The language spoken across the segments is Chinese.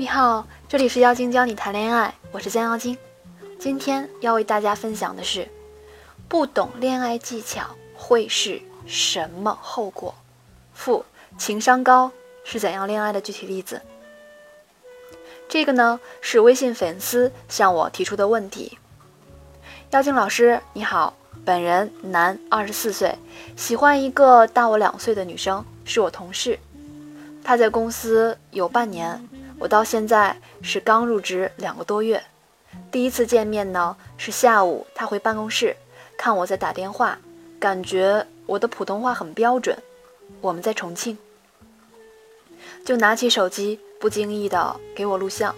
你好，这里是妖精教你谈恋爱，我是江妖精。今天要为大家分享的是，不懂恋爱技巧会是什么后果？负情商高是怎样恋爱的具体例子？这个呢是微信粉丝向我提出的问题。妖精老师你好，本人男，二十四岁，喜欢一个大我两岁的女生，是我同事。她在公司有半年。我到现在是刚入职两个多月，第一次见面呢是下午，他回办公室看我在打电话，感觉我的普通话很标准。我们在重庆，就拿起手机不经意的给我录像，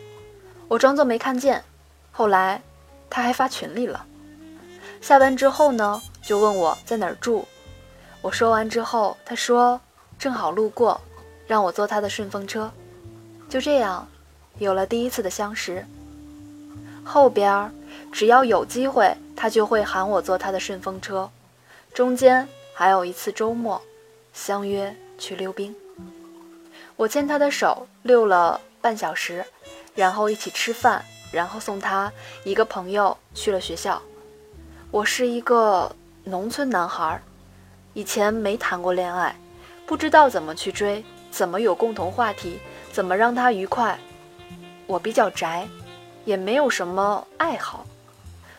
我装作没看见。后来他还发群里了。下班之后呢，就问我在哪儿住。我说完之后，他说正好路过，让我坐他的顺风车。就这样，有了第一次的相识。后边只要有机会，他就会喊我坐他的顺风车。中间还有一次周末，相约去溜冰。我牵他的手溜了半小时，然后一起吃饭，然后送他一个朋友去了学校。我是一个农村男孩，以前没谈过恋爱，不知道怎么去追，怎么有共同话题。怎么让他愉快？我比较宅，也没有什么爱好。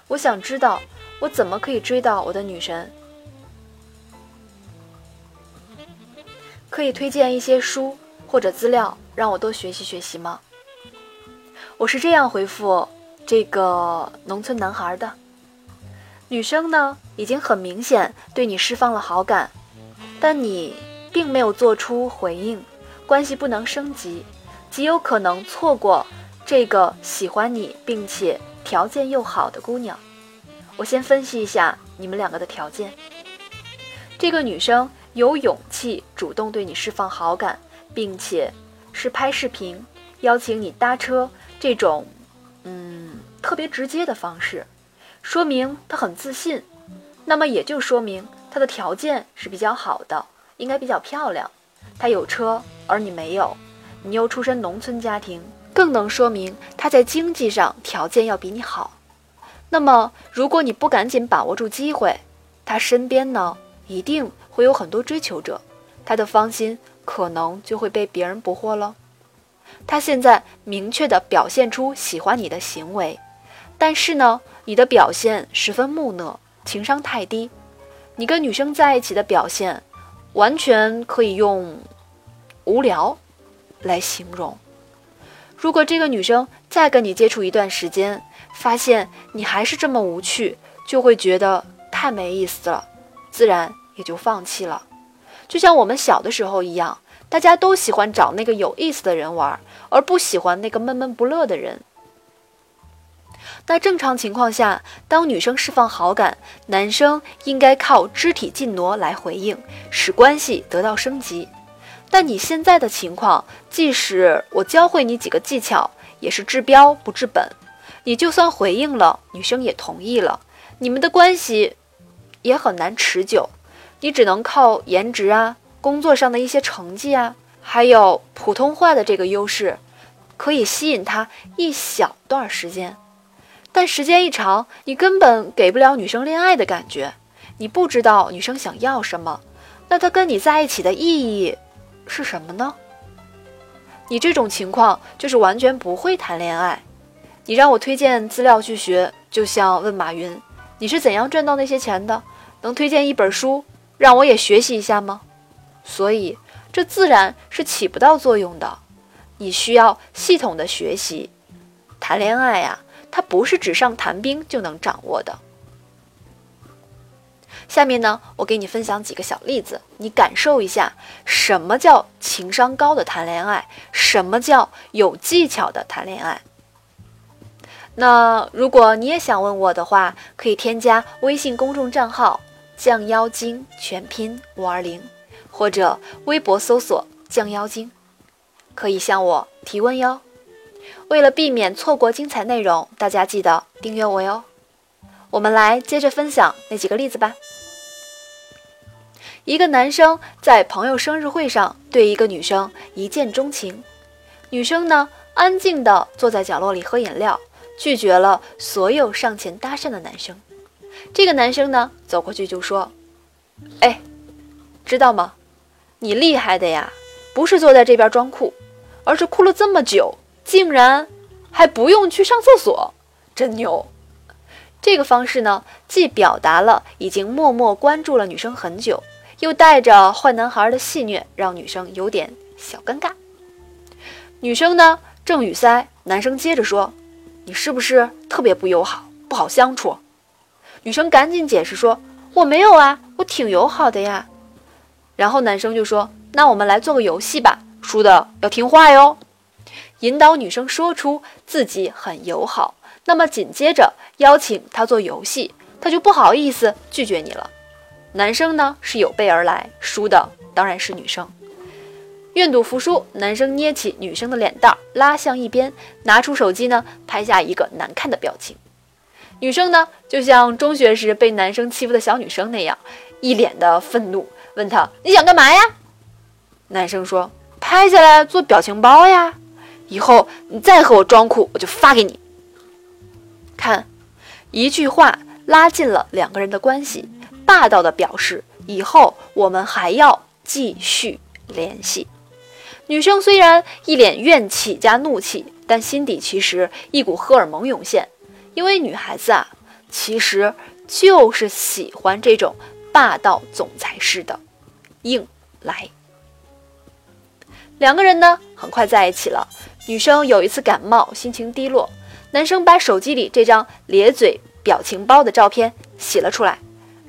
我想知道我怎么可以追到我的女神？可以推荐一些书或者资料让我多学习学习吗？我是这样回复这个农村男孩的：女生呢，已经很明显对你释放了好感，但你并没有做出回应。关系不能升级，极有可能错过这个喜欢你并且条件又好的姑娘。我先分析一下你们两个的条件。这个女生有勇气主动对你释放好感，并且是拍视频邀请你搭车这种，嗯，特别直接的方式，说明她很自信。那么也就说明她的条件是比较好的，应该比较漂亮。他有车。而你没有，你又出身农村家庭，更能说明他在经济上条件要比你好。那么，如果你不赶紧把握住机会，他身边呢一定会有很多追求者，他的芳心可能就会被别人捕获了。他现在明确地表现出喜欢你的行为，但是呢，你的表现十分木讷，情商太低。你跟女生在一起的表现，完全可以用。无聊，来形容。如果这个女生再跟你接触一段时间，发现你还是这么无趣，就会觉得太没意思了，自然也就放弃了。就像我们小的时候一样，大家都喜欢找那个有意思的人玩，而不喜欢那个闷闷不乐的人。那正常情况下，当女生释放好感，男生应该靠肢体近挪来回应，使关系得到升级。但你现在的情况，即使我教会你几个技巧，也是治标不治本。你就算回应了，女生也同意了，你们的关系也很难持久。你只能靠颜值啊，工作上的一些成绩啊，还有普通话的这个优势，可以吸引她一小段时间。但时间一长，你根本给不了女生恋爱的感觉，你不知道女生想要什么，那她跟你在一起的意义。是什么呢？你这种情况就是完全不会谈恋爱。你让我推荐资料去学，就像问马云：“你是怎样赚到那些钱的？”能推荐一本书让我也学习一下吗？所以这自然是起不到作用的。你需要系统的学习。谈恋爱呀，它不是纸上谈兵就能掌握的。下面呢，我给你分享几个小例子，你感受一下什么叫情商高的谈恋爱，什么叫有技巧的谈恋爱。那如果你也想问我的话，可以添加微信公众账号“降妖精”全拼五二零，或者微博搜索“降妖精”，可以向我提问哟。为了避免错过精彩内容，大家记得订阅我哟。我们来接着分享那几个例子吧。一个男生在朋友生日会上对一个女生一见钟情，女生呢安静地坐在角落里喝饮料，拒绝了所有上前搭讪的男生。这个男生呢，走过去就说：“哎，知道吗？你厉害的呀，不是坐在这边装酷，而是哭了这么久，竟然还不用去上厕所，真牛！”这个方式呢，既表达了已经默默关注了女生很久，又带着坏男孩的戏谑，让女生有点小尴尬。女生呢正语塞，男生接着说：“你是不是特别不友好，不好相处？”女生赶紧解释说：“我没有啊，我挺友好的呀。”然后男生就说：“那我们来做个游戏吧，输的要听话哟。”引导女生说出自己很友好。那么紧接着邀请她做游戏，她就不好意思拒绝你了。男生呢是有备而来，输的当然是女生。愿赌服输，男生捏起女生的脸蛋，拉向一边，拿出手机呢拍下一个难看的表情。女生呢就像中学时被男生欺负的小女生那样，一脸的愤怒，问他你想干嘛呀？男生说拍下来做表情包呀，以后你再和我装酷，我就发给你。看，一句话拉近了两个人的关系，霸道的表示以后我们还要继续联系。女生虽然一脸怨气加怒气，但心底其实一股荷尔蒙涌现，因为女孩子啊，其实就是喜欢这种霸道总裁式的硬来。两个人呢，很快在一起了。女生有一次感冒，心情低落。男生把手机里这张咧嘴表情包的照片洗了出来，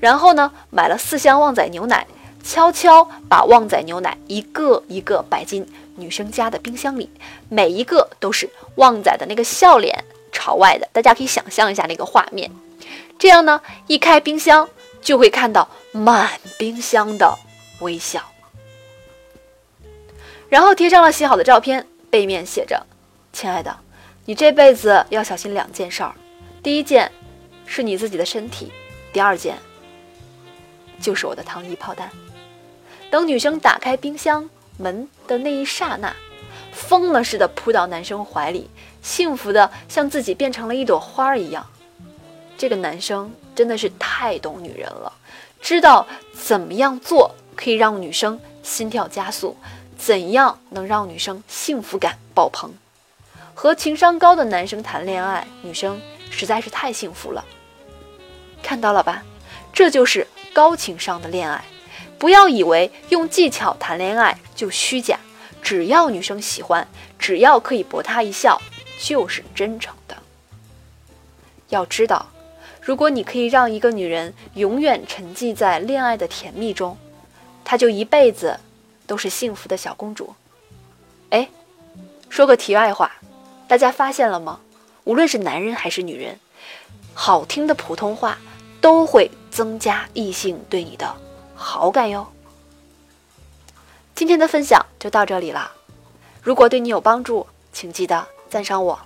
然后呢，买了四箱旺仔牛奶，悄悄把旺仔牛奶一个一个摆进女生家的冰箱里，每一个都是旺仔的那个笑脸朝外的，大家可以想象一下那个画面。这样呢，一开冰箱就会看到满冰箱的微笑，然后贴上了洗好的照片，背面写着：“亲爱的。”你这辈子要小心两件事儿，第一件是你自己的身体，第二件就是我的糖衣炮弹。等女生打开冰箱门的那一刹那，疯了似的扑到男生怀里，幸福的像自己变成了一朵花一样。这个男生真的是太懂女人了，知道怎么样做可以让女生心跳加速，怎样能让女生幸福感爆棚。和情商高的男生谈恋爱，女生实在是太幸福了。看到了吧，这就是高情商的恋爱。不要以为用技巧谈恋爱就虚假，只要女生喜欢，只要可以博她一笑，就是真诚的。要知道，如果你可以让一个女人永远沉寂在恋爱的甜蜜中，她就一辈子都是幸福的小公主。哎，说个题外话。大家发现了吗？无论是男人还是女人，好听的普通话都会增加异性对你的好感哟。今天的分享就到这里了，如果对你有帮助，请记得赞赏我。